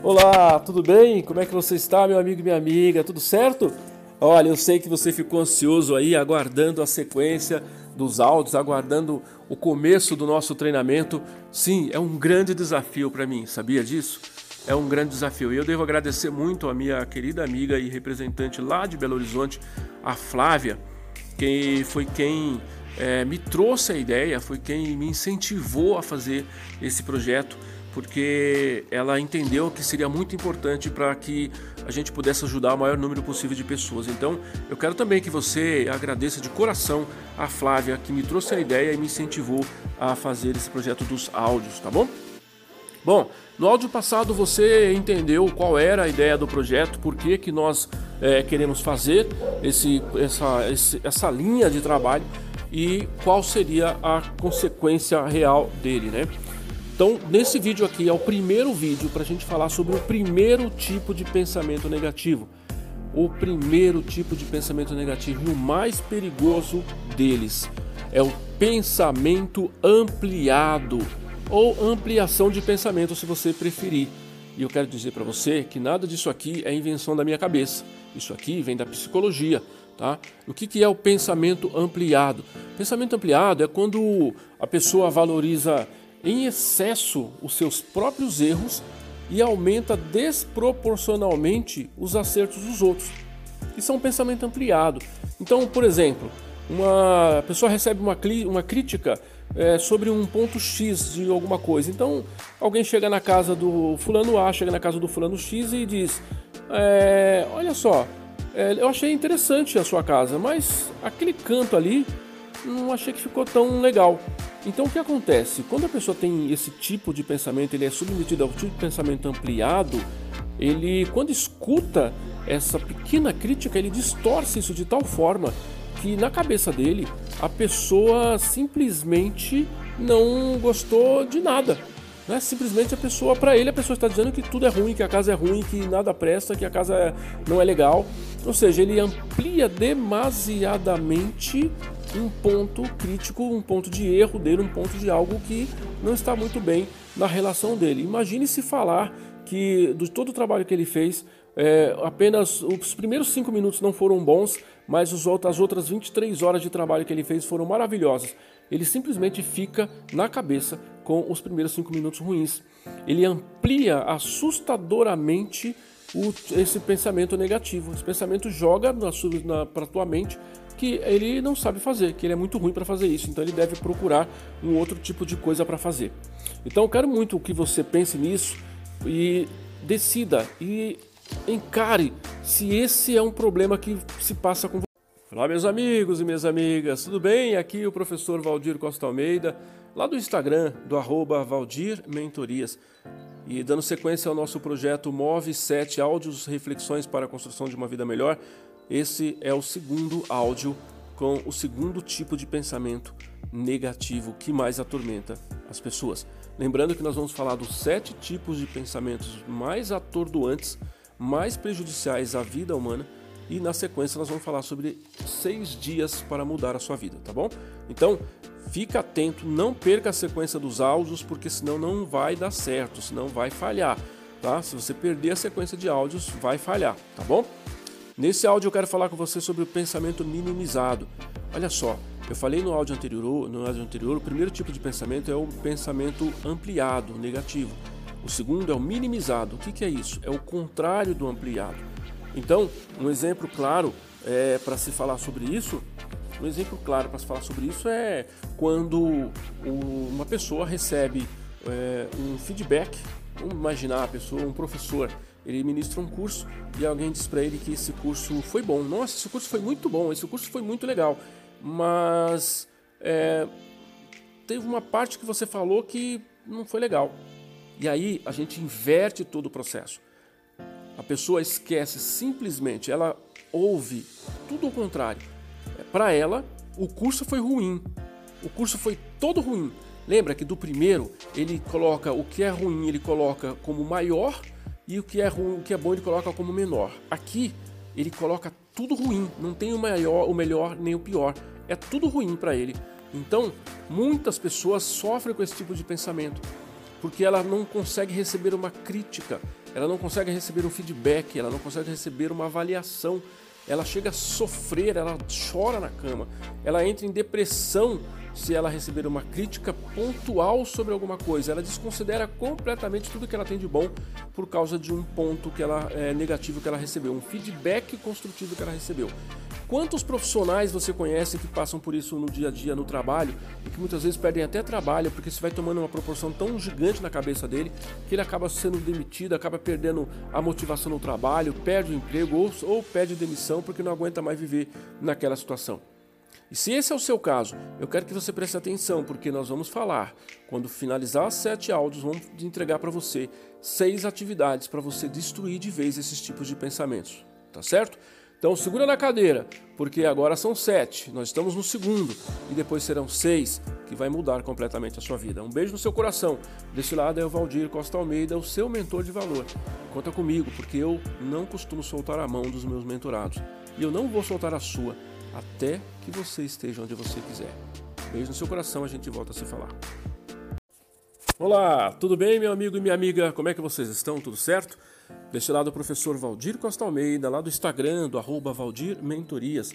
Olá, tudo bem? Como é que você está, meu amigo e minha amiga? Tudo certo? Olha, eu sei que você ficou ansioso aí, aguardando a sequência dos áudios, aguardando o começo do nosso treinamento. Sim, é um grande desafio para mim, sabia disso? É um grande desafio. E eu devo agradecer muito a minha querida amiga e representante lá de Belo Horizonte, a Flávia, que foi quem é, me trouxe a ideia, foi quem me incentivou a fazer esse projeto porque ela entendeu que seria muito importante para que a gente pudesse ajudar o maior número possível de pessoas. Então, eu quero também que você agradeça de coração a Flávia que me trouxe a ideia e me incentivou a fazer esse projeto dos áudios, tá bom? Bom, no áudio passado você entendeu qual era a ideia do projeto, por que, que nós é, queremos fazer esse, essa, esse, essa linha de trabalho e qual seria a consequência real dele, né? Então, nesse vídeo aqui é o primeiro vídeo para a gente falar sobre o primeiro tipo de pensamento negativo. O primeiro tipo de pensamento negativo e o mais perigoso deles é o pensamento ampliado ou ampliação de pensamento, se você preferir. E eu quero dizer para você que nada disso aqui é invenção da minha cabeça. Isso aqui vem da psicologia. Tá? O que, que é o pensamento ampliado? Pensamento ampliado é quando a pessoa valoriza em excesso os seus próprios erros e aumenta desproporcionalmente os acertos dos outros. Isso é um pensamento ampliado. Então, por exemplo, uma pessoa recebe uma, uma crítica é, sobre um ponto X de alguma coisa. Então, alguém chega na casa do fulano A, chega na casa do fulano X e diz: é, Olha só, é, eu achei interessante a sua casa, mas aquele canto ali não achei que ficou tão legal. Então o que acontece? Quando a pessoa tem esse tipo de pensamento, ele é submetido ao tipo de pensamento ampliado, ele quando escuta essa pequena crítica, ele distorce isso de tal forma que na cabeça dele a pessoa simplesmente não gostou de nada. Né? Simplesmente a pessoa, para ele, a pessoa está dizendo que tudo é ruim, que a casa é ruim, que nada presta, que a casa não é legal. Ou seja, ele amplia demasiadamente um ponto crítico, um ponto de erro dele, um ponto de algo que não está muito bem na relação dele. Imagine se falar que de todo o trabalho que ele fez, é, apenas os primeiros cinco minutos não foram bons, mas os as outras 23 horas de trabalho que ele fez foram maravilhosas. Ele simplesmente fica na cabeça com os primeiros cinco minutos ruins. Ele amplia assustadoramente o, esse pensamento negativo. Esse pensamento joga para a tua mente que ele não sabe fazer, que ele é muito ruim para fazer isso, então ele deve procurar um outro tipo de coisa para fazer. Então eu quero muito que você pense nisso e decida e encare se esse é um problema que se passa com você. Olá meus amigos e minhas amigas, tudo bem? Aqui o professor Valdir Costa Almeida, lá do Instagram, do arroba Valdir Mentorias. E dando sequência ao nosso projeto Move 7 Áudios Reflexões para a Construção de uma Vida Melhor, esse é o segundo áudio com o segundo tipo de pensamento negativo que mais atormenta as pessoas. Lembrando que nós vamos falar dos sete tipos de pensamentos mais atordoantes, mais prejudiciais à vida humana e na sequência nós vamos falar sobre seis dias para mudar a sua vida, tá bom? Então fica atento, não perca a sequência dos áudios porque senão não vai dar certo, senão vai falhar, tá? Se você perder a sequência de áudios, vai falhar, tá bom? Nesse áudio eu quero falar com você sobre o pensamento minimizado. Olha só, eu falei no áudio anterior, no áudio anterior, o primeiro tipo de pensamento é o pensamento ampliado, negativo. O segundo é o minimizado. O que, que é isso? É o contrário do ampliado. Então, um exemplo claro é, para se falar sobre isso, um exemplo claro para se falar sobre isso é quando uma pessoa recebe é, um feedback. Vamos imaginar a pessoa, um professor ele ministra um curso e alguém diz para ele que esse curso foi bom. Nossa, esse curso foi muito bom, esse curso foi muito legal. Mas é, teve uma parte que você falou que não foi legal. E aí a gente inverte todo o processo. A pessoa esquece simplesmente, ela ouve tudo o contrário. É, para ela, o curso foi ruim. O curso foi todo ruim. Lembra que do primeiro ele coloca o que é ruim, ele coloca como maior e o que é ruim, o que é bom ele coloca como menor. Aqui ele coloca tudo ruim, não tem o maior, o melhor nem o pior, é tudo ruim para ele. Então, muitas pessoas sofrem com esse tipo de pensamento. porque ela não consegue receber uma crítica, ela não consegue receber um feedback, ela não consegue receber uma avaliação. Ela chega a sofrer, ela chora na cama, ela entra em depressão se ela receber uma crítica pontual sobre alguma coisa. Ela desconsidera completamente tudo que ela tem de bom por causa de um ponto que ela é, negativo que ela recebeu, um feedback construtivo que ela recebeu. Quantos profissionais você conhece que passam por isso no dia a dia, no trabalho, e que muitas vezes perdem até trabalho, porque isso vai tomando uma proporção tão gigante na cabeça dele que ele acaba sendo demitido, acaba perdendo a motivação no trabalho, perde o emprego ou, ou pede demissão porque não aguenta mais viver naquela situação. E se esse é o seu caso, eu quero que você preste atenção, porque nós vamos falar, quando finalizar as sete áudios, vamos entregar para você seis atividades para você destruir de vez esses tipos de pensamentos, tá certo? Então segura na cadeira, porque agora são sete, nós estamos no segundo e depois serão seis, que vai mudar completamente a sua vida. Um beijo no seu coração. Desse lado é o Valdir Costa Almeida, o seu mentor de valor. Conta comigo, porque eu não costumo soltar a mão dos meus mentorados e eu não vou soltar a sua até que você esteja onde você quiser. Beijo no seu coração, a gente volta a se falar. Olá, tudo bem, meu amigo e minha amiga? Como é que vocês estão? Tudo certo? Deste lado o professor Valdir Costa Almeida, lá do Instagram, do arroba Valdir Mentorias.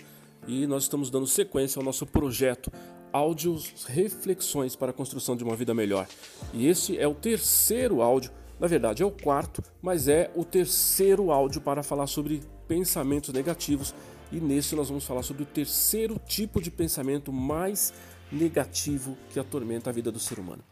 E nós estamos dando sequência ao nosso projeto Áudios Reflexões para a Construção de uma Vida Melhor. E esse é o terceiro áudio, na verdade é o quarto, mas é o terceiro áudio para falar sobre pensamentos negativos. E nesse nós vamos falar sobre o terceiro tipo de pensamento mais negativo que atormenta a vida do ser humano.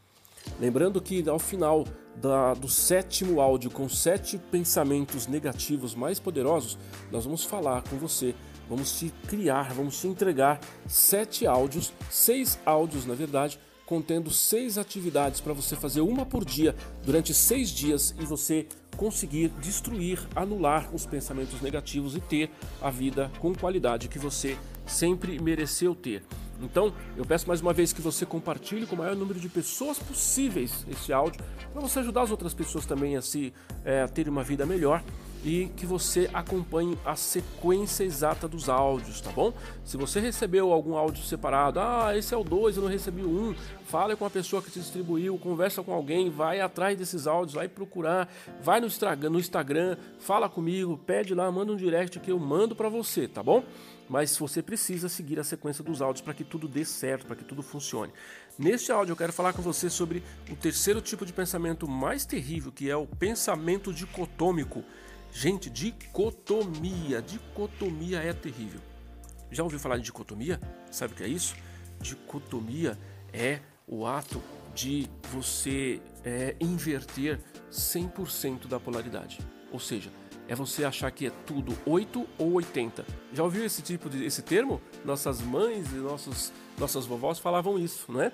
Lembrando que ao final da, do sétimo áudio, com sete pensamentos negativos mais poderosos, nós vamos falar com você, vamos te criar, vamos te entregar sete áudios, seis áudios na verdade, contendo seis atividades para você fazer uma por dia durante seis dias e você conseguir destruir, anular os pensamentos negativos e ter a vida com qualidade que você sempre mereceu ter. Então, eu peço mais uma vez que você compartilhe com o maior número de pessoas possíveis esse áudio, para você ajudar as outras pessoas também a se é, a terem uma vida melhor e que você acompanhe a sequência exata dos áudios, tá bom? Se você recebeu algum áudio separado, ah, esse é o 2, eu não recebi o 1, um, fale com a pessoa que te distribuiu, conversa com alguém, vai atrás desses áudios, vai procurar, vai no Instagram, no Instagram, fala comigo, pede lá, manda um direct que eu mando para você, tá bom? Mas você precisa seguir a sequência dos áudios para que tudo dê certo, para que tudo funcione. Neste áudio eu quero falar com você sobre o terceiro tipo de pensamento mais terrível, que é o pensamento dicotômico. Gente, dicotomia. Dicotomia é terrível. Já ouviu falar de dicotomia? Sabe o que é isso? Dicotomia é o ato de você é, inverter 100% da polaridade. Ou seja, é você achar que é tudo 8 ou 80. Já ouviu esse tipo de esse termo? Nossas mães e nossos, nossas vovós falavam isso, não é?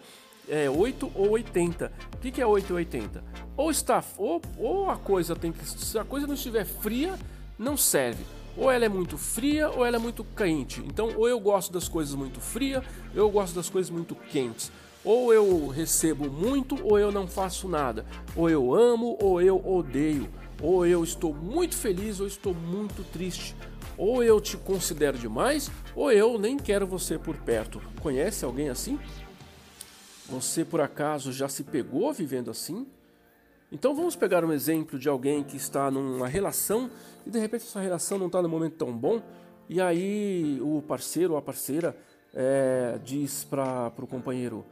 É 8 ou 80. O que, que é 8 ou 80? Ou está ou, ou a coisa tem que se a coisa não estiver fria, não serve. Ou ela é muito fria ou ela é muito quente. Então, ou eu gosto das coisas muito frias, eu gosto das coisas muito quentes. Ou eu recebo muito ou eu não faço nada. Ou eu amo ou eu odeio. Ou eu estou muito feliz ou estou muito triste. Ou eu te considero demais ou eu nem quero você por perto. Conhece alguém assim? Você por acaso já se pegou vivendo assim? Então vamos pegar um exemplo de alguém que está numa relação e de repente essa relação não está no momento tão bom e aí o parceiro ou a parceira é, diz para o companheiro: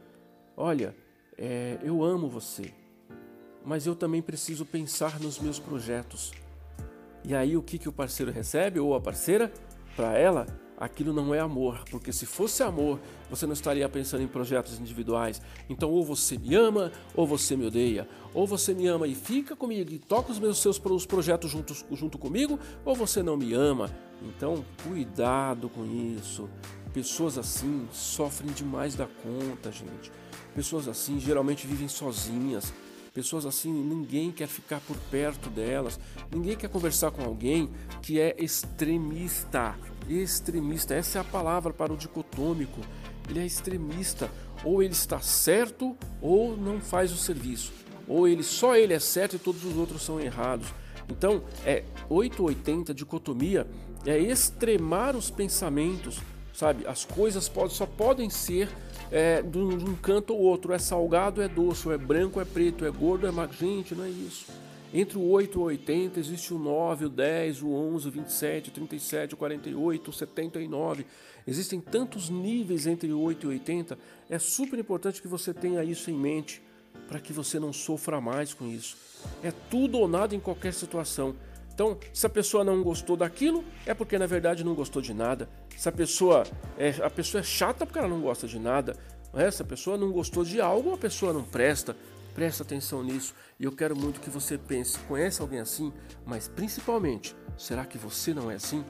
Olha, é, eu amo você, mas eu também preciso pensar nos meus projetos. E aí o que, que o parceiro recebe ou a parceira? Para ela, aquilo não é amor, porque se fosse amor, você não estaria pensando em projetos individuais. Então, ou você me ama, ou você me odeia. Ou você me ama e fica comigo e toca os meus seus os projetos junto, junto comigo, ou você não me ama. Então, cuidado com isso. Pessoas assim sofrem demais da conta, gente. Pessoas assim geralmente vivem sozinhas. Pessoas assim, ninguém quer ficar por perto delas, ninguém quer conversar com alguém que é extremista. Extremista, essa é a palavra para o dicotômico. Ele é extremista, ou ele está certo ou não faz o serviço, ou ele só ele é certo e todos os outros são errados. Então, é 880 dicotomia é extremar os pensamentos, sabe? As coisas só podem ser é, de, um, canto ou outro, é salgado, é doce, é branco, é preto, é gordo, é magro. Gente, não é isso. Entre o 8 e o 80 existe o 9, o 10, o 11, o 27, o 37, o 48, o 79. Existem tantos níveis entre o 8 e o 80. É super importante que você tenha isso em mente para que você não sofra mais com isso. É tudo ou nada em qualquer situação. Então, se a pessoa não gostou daquilo, é porque na verdade não gostou de nada. Se a pessoa é, a pessoa é chata porque ela não gosta de nada. É, se a pessoa não gostou de algo, a pessoa não presta. Presta atenção nisso e eu quero muito que você pense: conhece alguém assim? Mas principalmente, será que você não é assim?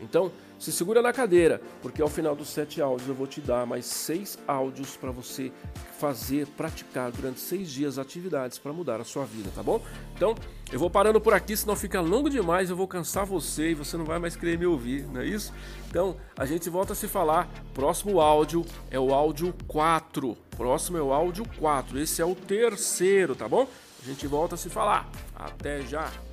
Então, se segura na cadeira, porque ao final dos sete áudios eu vou te dar mais seis áudios para você fazer, praticar durante seis dias atividades para mudar a sua vida, tá bom? Então, eu vou parando por aqui, senão fica longo demais, eu vou cansar você e você não vai mais querer me ouvir, não é isso? Então, a gente volta a se falar. Próximo áudio é o áudio 4. Próximo é o áudio 4. Esse é o terceiro, tá bom? A gente volta a se falar. Até já!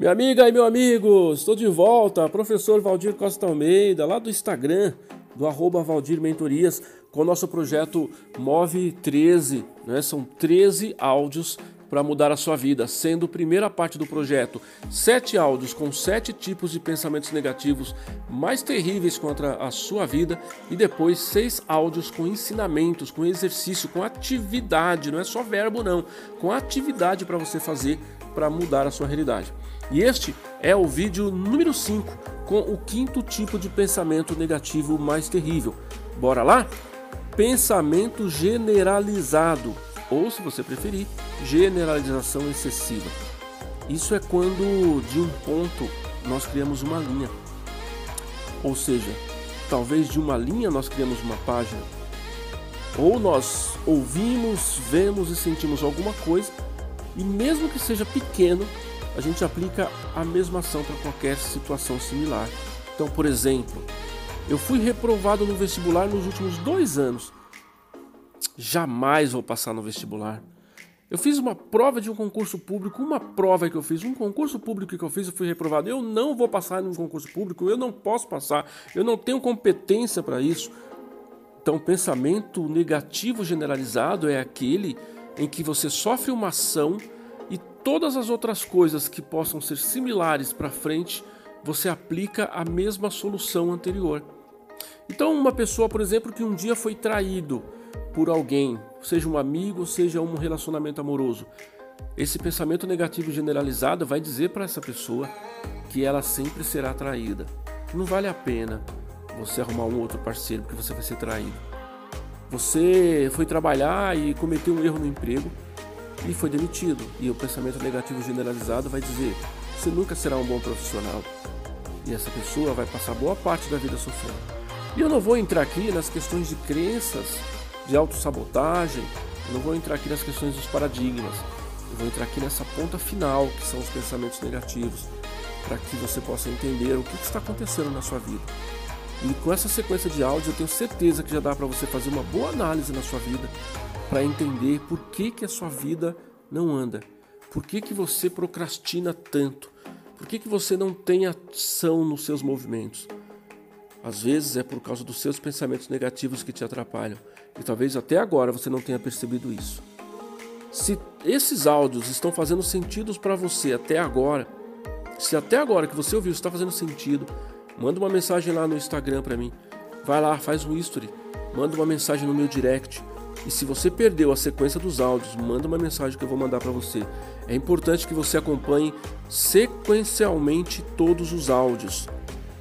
Minha amiga e meu amigo, estou de volta, professor Valdir Costa Almeida, lá do Instagram, do arroba Valdir Mentorias, com o nosso projeto Move 13. Né? São 13 áudios para mudar a sua vida, sendo a primeira parte do projeto sete áudios com sete tipos de pensamentos negativos mais terríveis contra a sua vida e depois seis áudios com ensinamentos, com exercício, com atividade, não é só verbo não, com atividade para você fazer para mudar a sua realidade. E este é o vídeo número 5 com o quinto tipo de pensamento negativo mais terrível. Bora lá? Pensamento generalizado, ou se você preferir, generalização excessiva. Isso é quando de um ponto nós criamos uma linha. Ou seja, talvez de uma linha nós criamos uma página. Ou nós ouvimos, vemos e sentimos alguma coisa e mesmo que seja pequeno, a gente aplica a mesma ação para qualquer situação similar. Então, por exemplo, eu fui reprovado no vestibular nos últimos dois anos. Jamais vou passar no vestibular. Eu fiz uma prova de um concurso público, uma prova que eu fiz, um concurso público que eu fiz, eu fui reprovado. Eu não vou passar em um concurso público, eu não posso passar, eu não tenho competência para isso. Então, o pensamento negativo generalizado é aquele em que você sofre uma ação e todas as outras coisas que possam ser similares para frente, você aplica a mesma solução anterior. Então, uma pessoa, por exemplo, que um dia foi traído por alguém, seja um amigo, seja um relacionamento amoroso, esse pensamento negativo generalizado vai dizer para essa pessoa que ela sempre será traída. Não vale a pena você arrumar um outro parceiro porque você vai ser traído. Você foi trabalhar e cometeu um erro no emprego e foi demitido. E o pensamento negativo generalizado vai dizer: você nunca será um bom profissional. E essa pessoa vai passar boa parte da vida sofrendo. E eu não vou entrar aqui nas questões de crenças, de autossabotagem, não vou entrar aqui nas questões dos paradigmas. Eu vou entrar aqui nessa ponta final, que são os pensamentos negativos, para que você possa entender o que está acontecendo na sua vida. E com essa sequência de áudio, eu tenho certeza que já dá para você fazer uma boa análise na sua vida para entender por que, que a sua vida não anda, por que, que você procrastina tanto, por que, que você não tem ação nos seus movimentos. Às vezes é por causa dos seus pensamentos negativos que te atrapalham e talvez até agora você não tenha percebido isso. Se esses áudios estão fazendo sentido para você até agora, se até agora que você ouviu está fazendo sentido, manda uma mensagem lá no Instagram para mim. Vai lá, faz um history, manda uma mensagem no meu direct e se você perdeu a sequência dos áudios, manda uma mensagem que eu vou mandar para você. É importante que você acompanhe sequencialmente todos os áudios.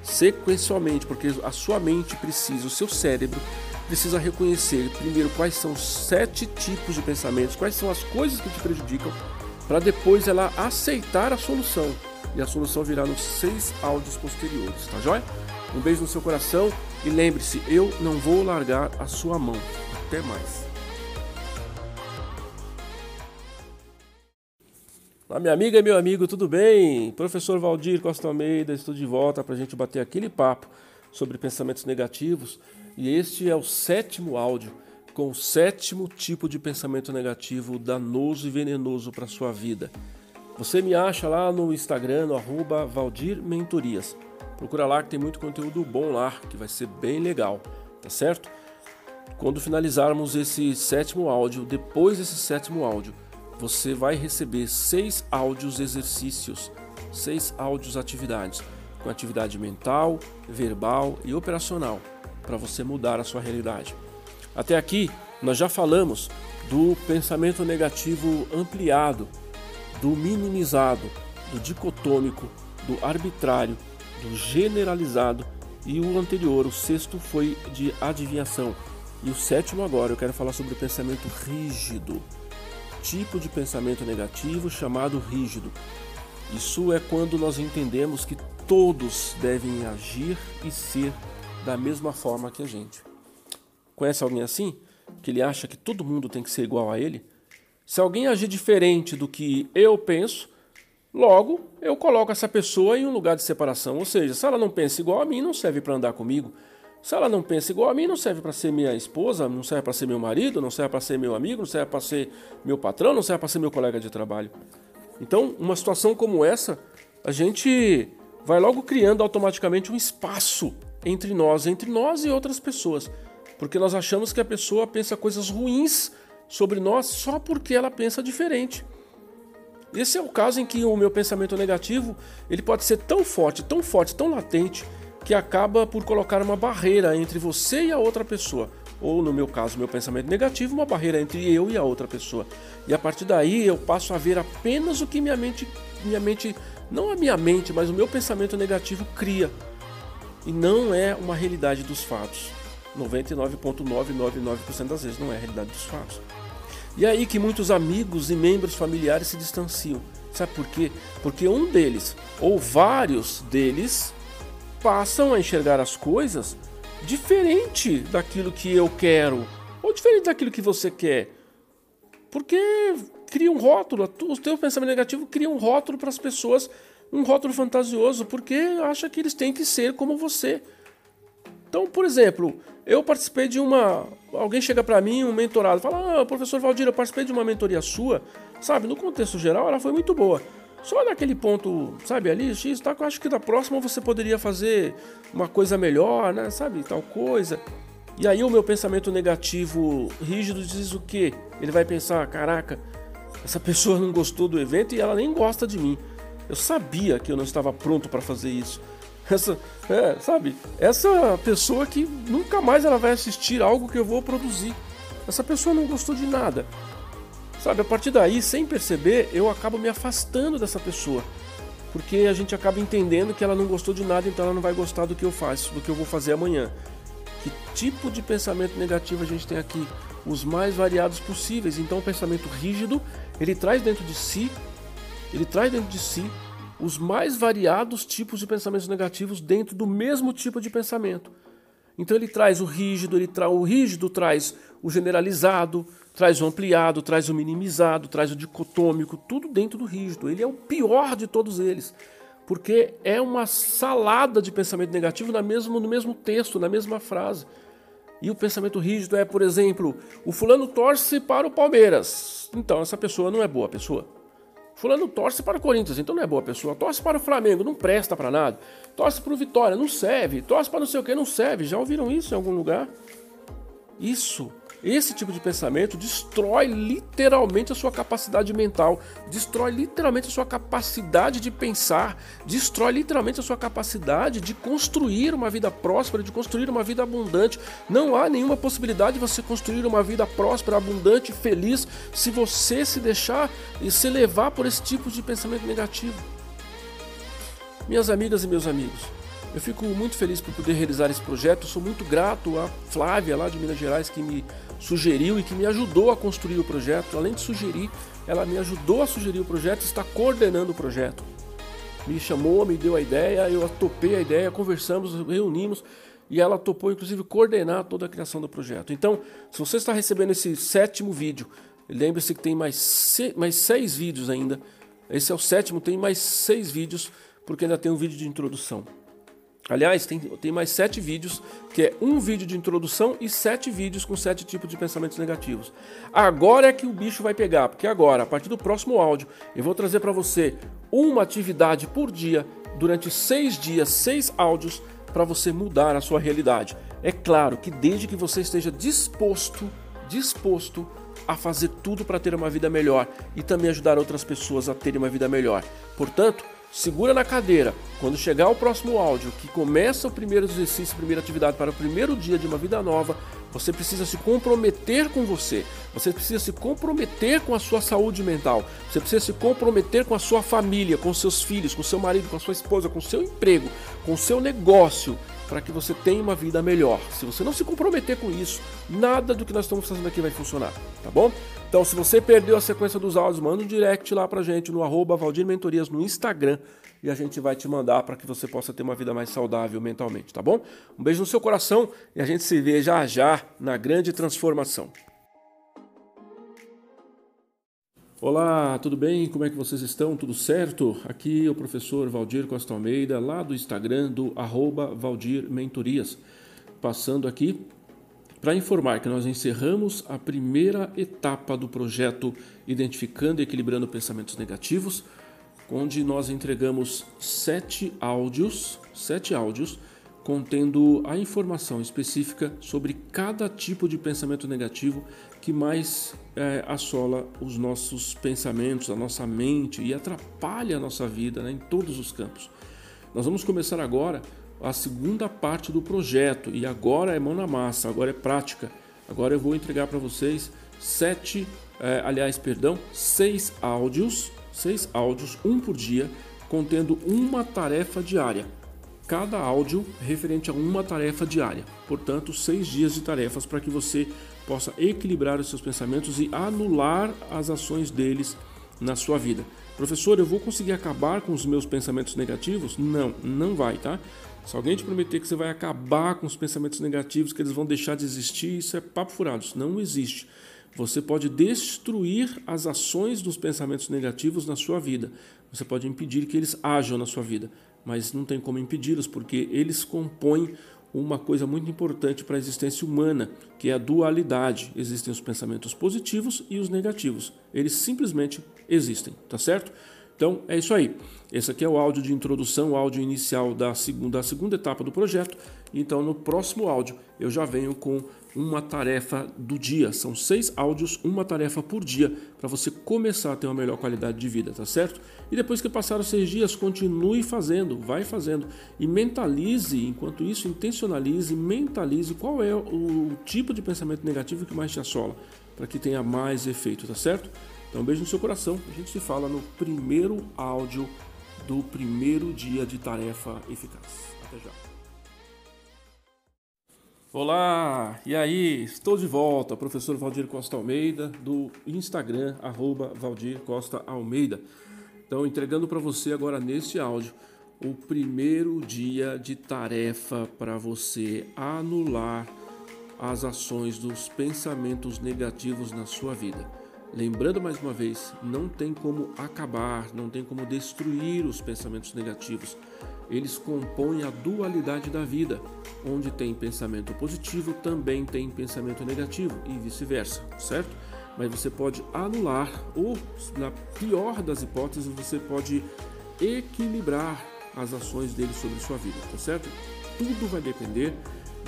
Sequencialmente, porque a sua mente precisa, o seu cérebro precisa reconhecer primeiro quais são os sete tipos de pensamentos, quais são as coisas que te prejudicam, para depois ela aceitar a solução. E a solução virá nos seis áudios posteriores, tá joia? Um beijo no seu coração e lembre-se, eu não vou largar a sua mão. Até mais. Olá, minha amiga e meu amigo, tudo bem? Professor Valdir Costa Almeida, estou de volta para a gente bater aquele papo sobre pensamentos negativos e este é o sétimo áudio com o sétimo tipo de pensamento negativo danoso e venenoso para a sua vida. Você me acha lá no Instagram, no arroba Valdir Mentorias. Procura lá que tem muito conteúdo bom lá, que vai ser bem legal, tá certo? Quando finalizarmos esse sétimo áudio, depois desse sétimo áudio, você vai receber seis áudios exercícios, seis áudios atividades, com atividade mental, verbal e operacional, para você mudar a sua realidade. Até aqui, nós já falamos do pensamento negativo ampliado, do minimizado, do dicotômico, do arbitrário, do generalizado e o anterior, o sexto, foi de adivinhação. E o sétimo agora eu quero falar sobre o pensamento rígido. Tipo de pensamento negativo chamado rígido. Isso é quando nós entendemos que todos devem agir e ser da mesma forma que a gente. Conhece alguém assim? Que ele acha que todo mundo tem que ser igual a ele? Se alguém agir diferente do que eu penso, logo eu coloco essa pessoa em um lugar de separação. Ou seja, se ela não pensa igual a mim, não serve para andar comigo. Se ela não pensa igual a mim, não serve para ser minha esposa, não serve para ser meu marido, não serve para ser meu amigo, não serve para ser meu patrão, não serve para ser meu colega de trabalho. Então, uma situação como essa, a gente vai logo criando automaticamente um espaço entre nós, entre nós e outras pessoas, porque nós achamos que a pessoa pensa coisas ruins sobre nós só porque ela pensa diferente. Esse é o caso em que o meu pensamento negativo, ele pode ser tão forte, tão forte, tão latente, que acaba por colocar uma barreira entre você e a outra pessoa. Ou, no meu caso, meu pensamento negativo, uma barreira entre eu e a outra pessoa. E a partir daí eu passo a ver apenas o que minha mente, minha mente, não a minha mente, mas o meu pensamento negativo cria. E não é uma realidade dos fatos. 99,999% das vezes não é a realidade dos fatos. E é aí que muitos amigos e membros familiares se distanciam. Sabe por quê? Porque um deles, ou vários deles, passam a enxergar as coisas diferente daquilo que eu quero, ou diferente daquilo que você quer. Porque cria um rótulo, o teu pensamento negativo cria um rótulo para as pessoas, um rótulo fantasioso, porque acha que eles têm que ser como você. Então, por exemplo, eu participei de uma. Alguém chega para mim, um mentorado, fala: Ah, professor Valdir, eu participei de uma mentoria sua. Sabe, no contexto geral, ela foi muito boa. Só naquele ponto, sabe, ali, X, tá, eu acho que da próxima você poderia fazer uma coisa melhor, né? Sabe, tal coisa. E aí o meu pensamento negativo rígido diz o quê? Ele vai pensar, caraca, essa pessoa não gostou do evento e ela nem gosta de mim. Eu sabia que eu não estava pronto para fazer isso. Essa, é, sabe, essa pessoa que nunca mais ela vai assistir algo que eu vou produzir. Essa pessoa não gostou de nada. Sabe, a partir daí, sem perceber, eu acabo me afastando dessa pessoa. Porque a gente acaba entendendo que ela não gostou de nada, então ela não vai gostar do que eu faço, do que eu vou fazer amanhã. Que tipo de pensamento negativo a gente tem aqui? Os mais variados possíveis. Então, o pensamento rígido, ele traz dentro de si, ele traz dentro de si os mais variados tipos de pensamentos negativos dentro do mesmo tipo de pensamento. Então ele traz o rígido, ele tra o rígido traz o generalizado, traz o ampliado, traz o minimizado, traz o dicotômico, tudo dentro do rígido. Ele é o pior de todos eles, porque é uma salada de pensamento negativo na mesmo, no mesmo texto, na mesma frase. E o pensamento rígido é, por exemplo, o fulano torce para o Palmeiras. Então essa pessoa não é boa pessoa. Fulano torce para o Corinthians, então não é boa pessoa. Torce para o Flamengo, não presta para nada. Torce para o Vitória, não serve. Torce para não sei o que, não serve. Já ouviram isso em algum lugar? Isso esse tipo de pensamento destrói literalmente a sua capacidade mental, destrói literalmente a sua capacidade de pensar, destrói literalmente a sua capacidade de construir uma vida próspera, de construir uma vida abundante. Não há nenhuma possibilidade de você construir uma vida próspera, abundante, feliz, se você se deixar e se levar por esse tipo de pensamento negativo. Minhas amigas e meus amigos, eu fico muito feliz por poder realizar esse projeto. sou muito grato à Flávia, lá de Minas Gerais, que me sugeriu e que me ajudou a construir o projeto. Além de sugerir, ela me ajudou a sugerir o projeto está coordenando o projeto. Me chamou, me deu a ideia, eu topei a ideia, conversamos, reunimos e ela topou, inclusive, coordenar toda a criação do projeto. Então, se você está recebendo esse sétimo vídeo, lembre-se que tem mais, mais seis vídeos ainda. Esse é o sétimo, tem mais seis vídeos, porque ainda tem um vídeo de introdução. Aliás, tem, tem mais sete vídeos, que é um vídeo de introdução e sete vídeos com sete tipos de pensamentos negativos. Agora é que o bicho vai pegar, porque agora, a partir do próximo áudio, eu vou trazer para você uma atividade por dia, durante seis dias, seis áudios, para você mudar a sua realidade. É claro que desde que você esteja disposto, disposto a fazer tudo para ter uma vida melhor e também ajudar outras pessoas a terem uma vida melhor. Portanto, segura na cadeira. Quando chegar o próximo áudio, que começa o primeiro exercício, primeira atividade para o primeiro dia de uma vida nova, você precisa se comprometer com você. Você precisa se comprometer com a sua saúde mental. Você precisa se comprometer com a sua família, com seus filhos, com seu marido, com a sua esposa, com seu emprego, com seu negócio, para que você tenha uma vida melhor. Se você não se comprometer com isso, nada do que nós estamos fazendo aqui vai funcionar, tá bom? Então, se você perdeu a sequência dos áudios, manda um direct lá pra gente no arroba Valdir Mentorias no Instagram e a gente vai te mandar para que você possa ter uma vida mais saudável mentalmente, tá bom? Um beijo no seu coração e a gente se vê já já na grande transformação. Olá, tudo bem? Como é que vocês estão? Tudo certo? Aqui é o professor Valdir Costa Almeida, lá do Instagram do arroba Valdir Mentorias, passando aqui para informar que nós encerramos a primeira etapa do projeto Identificando e Equilibrando Pensamentos Negativos, onde nós entregamos sete áudios, sete áudios contendo a informação específica sobre cada tipo de pensamento negativo que mais é, assola os nossos pensamentos, a nossa mente e atrapalha a nossa vida né, em todos os campos. Nós vamos começar agora a segunda parte do projeto e agora é mão na massa, agora é prática. Agora eu vou entregar para vocês sete, é, aliás, perdão, seis áudios, seis áudios, um por dia, contendo uma tarefa diária. Cada áudio referente a uma tarefa diária. Portanto, seis dias de tarefas para que você possa equilibrar os seus pensamentos e anular as ações deles na sua vida. Professor, eu vou conseguir acabar com os meus pensamentos negativos? Não, não vai, tá? Se alguém te prometer que você vai acabar com os pensamentos negativos, que eles vão deixar de existir, isso é papo furado, isso não existe. Você pode destruir as ações dos pensamentos negativos na sua vida. Você pode impedir que eles ajam na sua vida, mas não tem como impedi-los, porque eles compõem uma coisa muito importante para a existência humana, que é a dualidade. Existem os pensamentos positivos e os negativos. Eles simplesmente existem, tá certo? Então é isso aí. Esse aqui é o áudio de introdução, o áudio inicial da segunda, da segunda etapa do projeto. Então no próximo áudio eu já venho com uma tarefa do dia. São seis áudios, uma tarefa por dia, para você começar a ter uma melhor qualidade de vida, tá certo? E depois que passar os seis dias, continue fazendo, vai fazendo. E mentalize, enquanto isso, intencionalize, mentalize qual é o tipo de pensamento negativo que mais te assola, para que tenha mais efeito, tá certo? Então, um beijo no seu coração. A gente se fala no primeiro áudio do primeiro dia de tarefa eficaz. Até já. Olá, e aí? Estou de volta, professor Valdir Costa Almeida, do Instagram, arroba Valdir Costa Almeida. Então, entregando para você agora neste áudio o primeiro dia de tarefa para você anular as ações dos pensamentos negativos na sua vida. Lembrando mais uma vez, não tem como acabar, não tem como destruir os pensamentos negativos. Eles compõem a dualidade da vida. Onde tem pensamento positivo, também tem pensamento negativo e vice-versa, certo? Mas você pode anular, ou, na pior das hipóteses, você pode equilibrar as ações dele sobre sua vida, tá certo? Tudo vai depender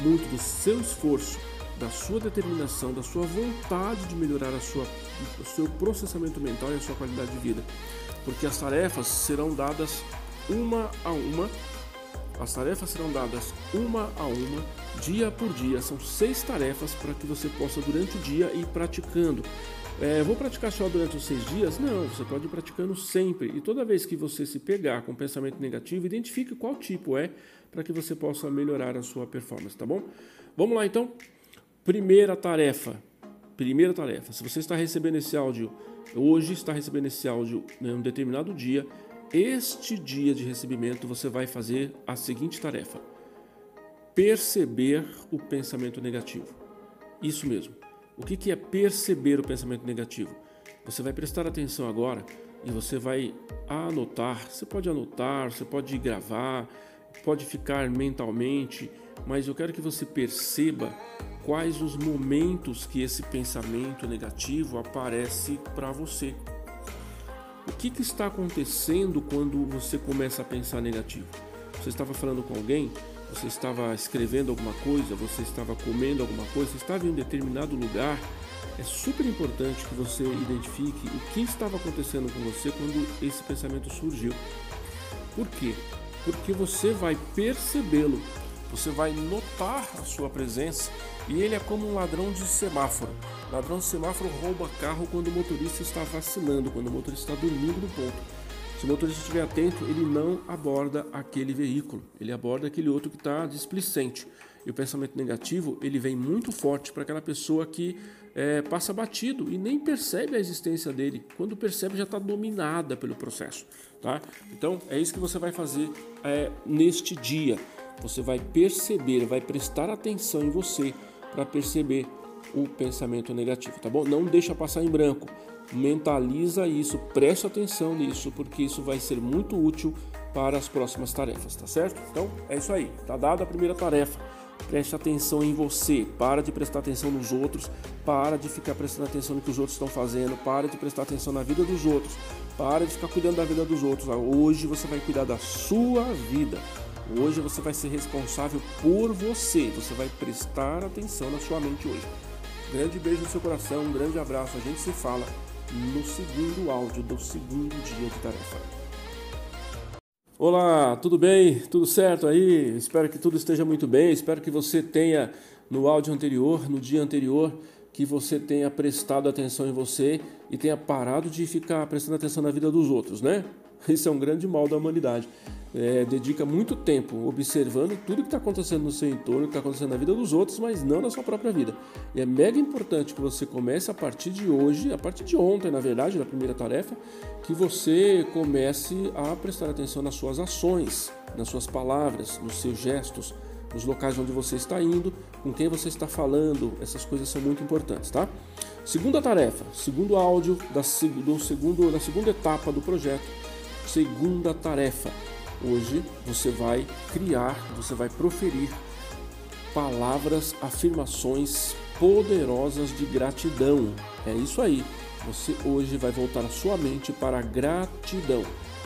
muito do seu esforço da sua determinação, da sua vontade de melhorar a sua, o seu processamento mental e a sua qualidade de vida. Porque as tarefas serão dadas uma a uma, as tarefas serão dadas uma a uma, dia por dia. São seis tarefas para que você possa, durante o dia, ir praticando. É, vou praticar só durante os seis dias? Não, você pode ir praticando sempre. E toda vez que você se pegar com pensamento negativo, identifique qual tipo é para que você possa melhorar a sua performance, tá bom? Vamos lá então? Primeira tarefa. Primeira tarefa. Se você está recebendo esse áudio hoje, está recebendo esse áudio em um determinado dia, este dia de recebimento você vai fazer a seguinte tarefa: perceber o pensamento negativo. Isso mesmo. O que é perceber o pensamento negativo? Você vai prestar atenção agora e você vai anotar. Você pode anotar, você pode gravar, pode ficar mentalmente, mas eu quero que você perceba quais os momentos que esse pensamento negativo aparece para você. O que, que está acontecendo quando você começa a pensar negativo? Você estava falando com alguém? Você estava escrevendo alguma coisa? Você estava comendo alguma coisa? Você estava em um determinado lugar? É super importante que você identifique o que estava acontecendo com você quando esse pensamento surgiu. Por quê? Porque você vai percebê-lo, você vai notar a sua presença e ele é como um ladrão de semáforo. ladrão de semáforo rouba carro quando o motorista está vacilando, quando o motorista está dormindo no ponto. Se o motorista estiver atento, ele não aborda aquele veículo, ele aborda aquele outro que está displicente. E o pensamento negativo ele vem muito forte para aquela pessoa que é, passa batido e nem percebe a existência dele. Quando percebe, já está dominada pelo processo. Tá? Então é isso que você vai fazer é, neste dia. Você vai perceber, vai prestar atenção em você para perceber o pensamento negativo, tá bom? Não deixa passar em branco. Mentaliza isso, preste atenção nisso, porque isso vai ser muito útil para as próximas tarefas, tá certo? Então é isso aí, tá dada a primeira tarefa. Preste atenção em você, para de prestar atenção nos outros, para de ficar prestando atenção no que os outros estão fazendo, para de prestar atenção na vida dos outros, para de ficar cuidando da vida dos outros. Hoje você vai cuidar da sua vida. Hoje você vai ser responsável por você. Você vai prestar atenção na sua mente hoje. Grande beijo no seu coração, um grande abraço. A gente se fala no segundo áudio do segundo dia de tarefa. Olá, tudo bem? Tudo certo aí? Espero que tudo esteja muito bem. Espero que você tenha no áudio anterior, no dia anterior, que você tenha prestado atenção em você e tenha parado de ficar prestando atenção na vida dos outros, né? Isso é um grande mal da humanidade. É, dedica muito tempo observando tudo que está acontecendo no seu entorno, que está acontecendo na vida dos outros, mas não na sua própria vida. E é mega importante que você comece a partir de hoje, a partir de ontem, na verdade, na primeira tarefa, que você comece a prestar atenção nas suas ações, nas suas palavras, nos seus gestos, nos locais onde você está indo, com quem você está falando. Essas coisas são muito importantes, tá? Segunda tarefa, segundo áudio da, do segundo, da segunda etapa do projeto Segunda tarefa. Hoje você vai criar, você vai proferir palavras, afirmações poderosas de gratidão. É isso aí. Você hoje vai voltar a sua mente para a gratidão.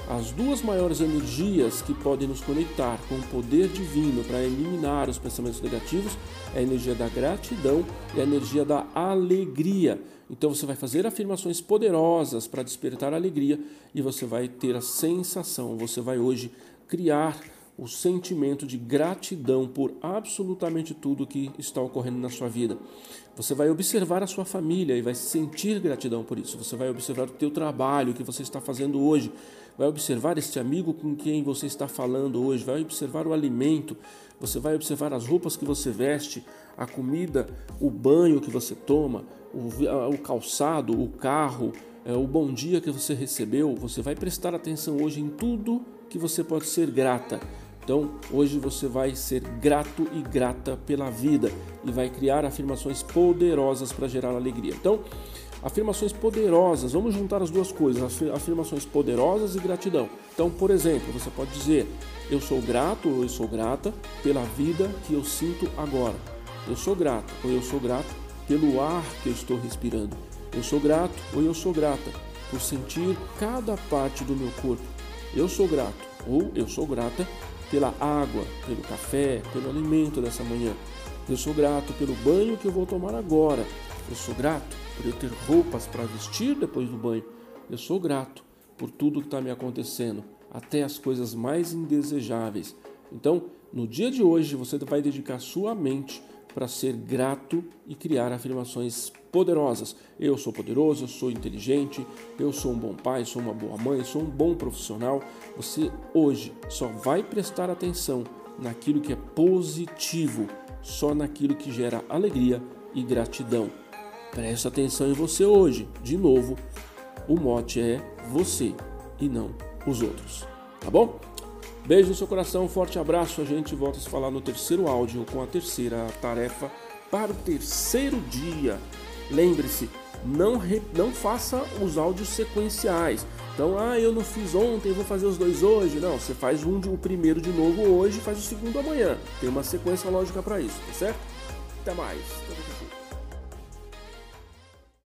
As duas maiores energias que podem nos conectar com o poder divino para eliminar os pensamentos negativos é a energia da gratidão e a energia da alegria. Então você vai fazer afirmações poderosas para despertar alegria e você vai ter a sensação, você vai hoje criar o sentimento de gratidão por absolutamente tudo que está ocorrendo na sua vida. Você vai observar a sua família e vai sentir gratidão por isso. Você vai observar o teu trabalho, que você está fazendo hoje. Vai observar este amigo com quem você está falando hoje. Vai observar o alimento. Você vai observar as roupas que você veste, a comida, o banho que você toma, o, o calçado, o carro, é, o bom dia que você recebeu. Você vai prestar atenção hoje em tudo que você pode ser grata. Então, hoje você vai ser grato e grata pela vida e vai criar afirmações poderosas para gerar alegria. Então, afirmações poderosas, vamos juntar as duas coisas, afirmações poderosas e gratidão. Então, por exemplo, você pode dizer: Eu sou grato ou eu sou grata pela vida que eu sinto agora. Eu sou grato ou eu sou grato pelo ar que eu estou respirando. Eu sou grato ou eu sou grata por sentir cada parte do meu corpo. Eu sou grato ou eu sou grata pela água, pelo café, pelo alimento dessa manhã. Eu sou grato pelo banho que eu vou tomar agora. Eu sou grato por eu ter roupas para vestir depois do banho. Eu sou grato por tudo que está me acontecendo, até as coisas mais indesejáveis. Então, no dia de hoje, você vai dedicar sua mente para ser grato e criar afirmações poderosas. Eu sou poderoso, eu sou inteligente, eu sou um bom pai, sou uma boa mãe, sou um bom profissional. Você hoje só vai prestar atenção naquilo que é positivo, só naquilo que gera alegria e gratidão. Preste atenção em você hoje. De novo, o mote é você e não os outros. Tá bom? Beijo no seu coração, forte abraço. A gente volta a se falar no terceiro áudio com a terceira tarefa para o terceiro dia. Lembre-se, não, re, não faça os áudios sequenciais. Então, ah, eu não fiz ontem, vou fazer os dois hoje. Não, você faz um de, o primeiro de novo hoje, faz o segundo amanhã. Tem uma sequência lógica para isso, tá certo? Até mais.